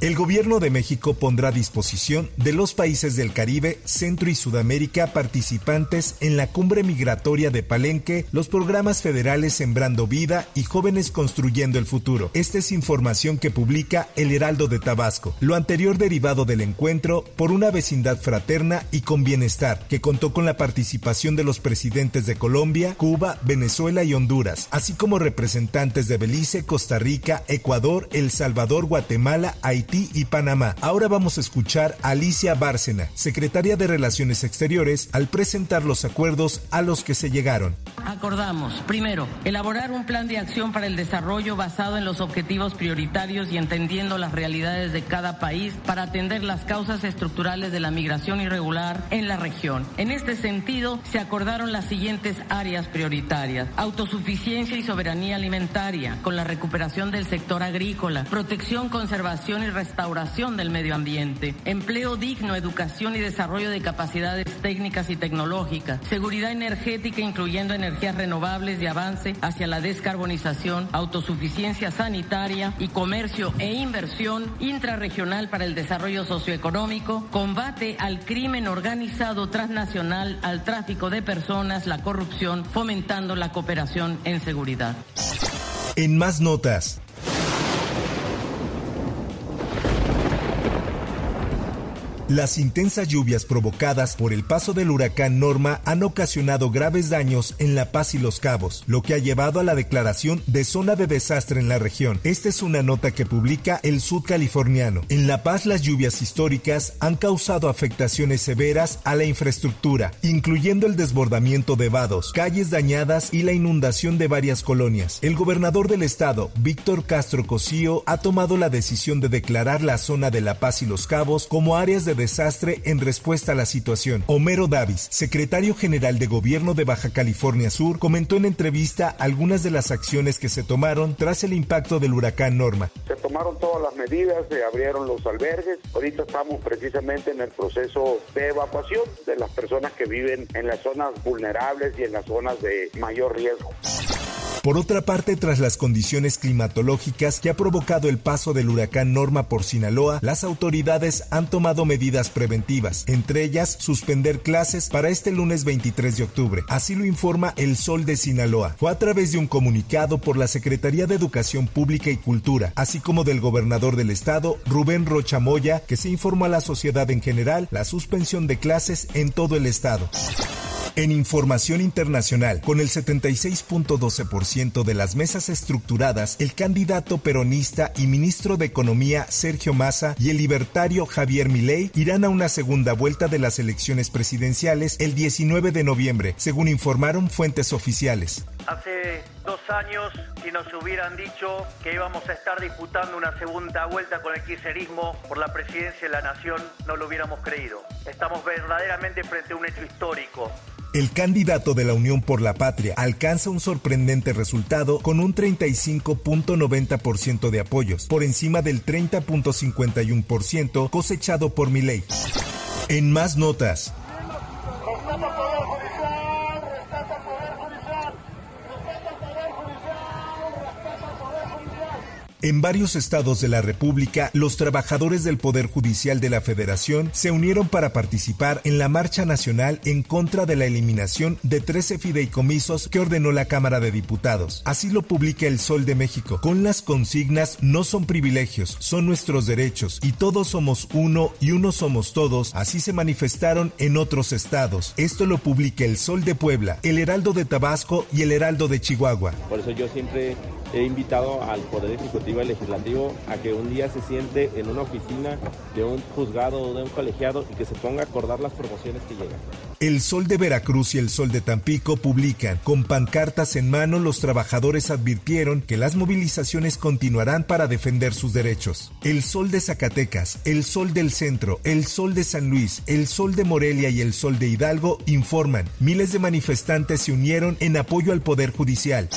El gobierno de México pondrá a disposición de los países del Caribe, Centro y Sudamérica participantes en la cumbre migratoria de Palenque los programas federales Sembrando Vida y Jóvenes Construyendo el Futuro. Esta es información que publica El Heraldo de Tabasco. Lo anterior derivado del encuentro por una vecindad fraterna y con bienestar, que contó con la participación de los presidentes de Colombia, Cuba, Venezuela y Honduras, así como representantes de Belice, Costa Rica, Ecuador, El Salvador, Guatemala, Haití, y Panamá. Ahora vamos a escuchar a Alicia Bárcena, secretaria de Relaciones Exteriores, al presentar los acuerdos a los que se llegaron. Acordamos, primero, elaborar un plan de acción para el desarrollo basado en los objetivos prioritarios y entendiendo las realidades de cada país para atender las causas estructurales de la migración irregular en la región. En este sentido, se acordaron las siguientes áreas prioritarias. Autosuficiencia y soberanía alimentaria, con la recuperación del sector agrícola, protección, conservación y restauración del medio ambiente, empleo digno, educación y desarrollo de capacidades técnicas y tecnológicas, seguridad energética incluyendo energías renovables y avance hacia la descarbonización, autosuficiencia sanitaria y comercio e inversión intrarregional para el desarrollo socioeconómico, combate al crimen organizado transnacional, al tráfico de personas, la corrupción, fomentando la cooperación en seguridad. En más notas. Las intensas lluvias provocadas por el paso del huracán Norma han ocasionado graves daños en La Paz y Los Cabos, lo que ha llevado a la declaración de zona de desastre en la región. Esta es una nota que publica el Sud Californiano. En La Paz las lluvias históricas han causado afectaciones severas a la infraestructura, incluyendo el desbordamiento de vados, calles dañadas y la inundación de varias colonias. El gobernador del estado, Víctor Castro Cosío, ha tomado la decisión de declarar la zona de La Paz y Los Cabos como áreas de desastre en respuesta a la situación. Homero Davis, secretario general de Gobierno de Baja California Sur, comentó en entrevista algunas de las acciones que se tomaron tras el impacto del huracán Norma. Se tomaron todas las medidas, se abrieron los albergues. Ahorita estamos precisamente en el proceso de evacuación de las personas que viven en las zonas vulnerables y en las zonas de mayor riesgo. Por otra parte, tras las condiciones climatológicas que ha provocado el paso del huracán Norma por Sinaloa, las autoridades han tomado medidas preventivas, entre ellas suspender clases para este lunes 23 de octubre. Así lo informa El Sol de Sinaloa. Fue a través de un comunicado por la Secretaría de Educación Pública y Cultura, así como del gobernador del estado, Rubén Rochamoya, que se informó a la sociedad en general la suspensión de clases en todo el estado. En información internacional, con el 76.12% de las mesas estructuradas, el candidato peronista y ministro de Economía Sergio Massa y el libertario Javier Milei irán a una segunda vuelta de las elecciones presidenciales el 19 de noviembre, según informaron fuentes oficiales. Hace dos años, si nos hubieran dicho que íbamos a estar disputando una segunda vuelta con el kirchnerismo por la presidencia de la nación, no lo hubiéramos creído. Estamos verdaderamente frente a un hecho histórico. El candidato de la Unión por la Patria alcanza un sorprendente resultado con un 35.90% de apoyos, por encima del 30.51% cosechado por Milei. En más notas. En varios estados de la República, los trabajadores del Poder Judicial de la Federación se unieron para participar en la marcha nacional en contra de la eliminación de 13 fideicomisos que ordenó la Cámara de Diputados. Así lo publica El Sol de México, con las consignas no son privilegios, son nuestros derechos y todos somos uno y uno somos todos. Así se manifestaron en otros estados. Esto lo publica El Sol de Puebla, El Heraldo de Tabasco y El Heraldo de Chihuahua. Por eso yo siempre he invitado al Poder Ejecutivo y Legislativo a que un día se siente en una oficina de un juzgado o de un colegiado y que se ponga a acordar las promociones que llegan. El Sol de Veracruz y el Sol de Tampico publican, con pancartas en mano los trabajadores advirtieron que las movilizaciones continuarán para defender sus derechos. El Sol de Zacatecas, el Sol del Centro, el Sol de San Luis, el Sol de Morelia y el Sol de Hidalgo informan, miles de manifestantes se unieron en apoyo al Poder Judicial.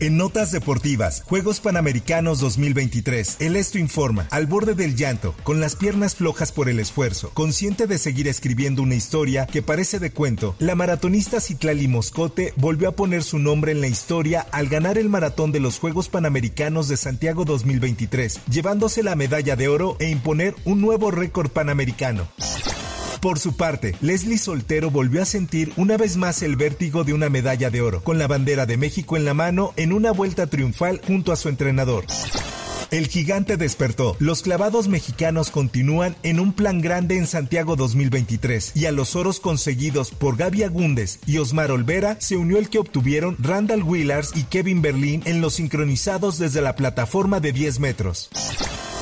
En notas deportivas, Juegos Panamericanos 2023, el Esto informa, al borde del llanto, con las piernas flojas por el esfuerzo, consciente de seguir escribiendo una historia que parece de cuento, la maratonista Citlali Moscote volvió a poner su nombre en la historia al ganar el maratón de los Juegos Panamericanos de Santiago 2023, llevándose la medalla de oro e imponer un nuevo récord panamericano. Por su parte, Leslie Soltero volvió a sentir una vez más el vértigo de una medalla de oro, con la bandera de México en la mano en una vuelta triunfal junto a su entrenador. El gigante despertó. Los clavados mexicanos continúan en un plan grande en Santiago 2023 y a los oros conseguidos por Gaby Agúndez y Osmar Olvera se unió el que obtuvieron Randall Willars y Kevin Berlin en los sincronizados desde la plataforma de 10 metros.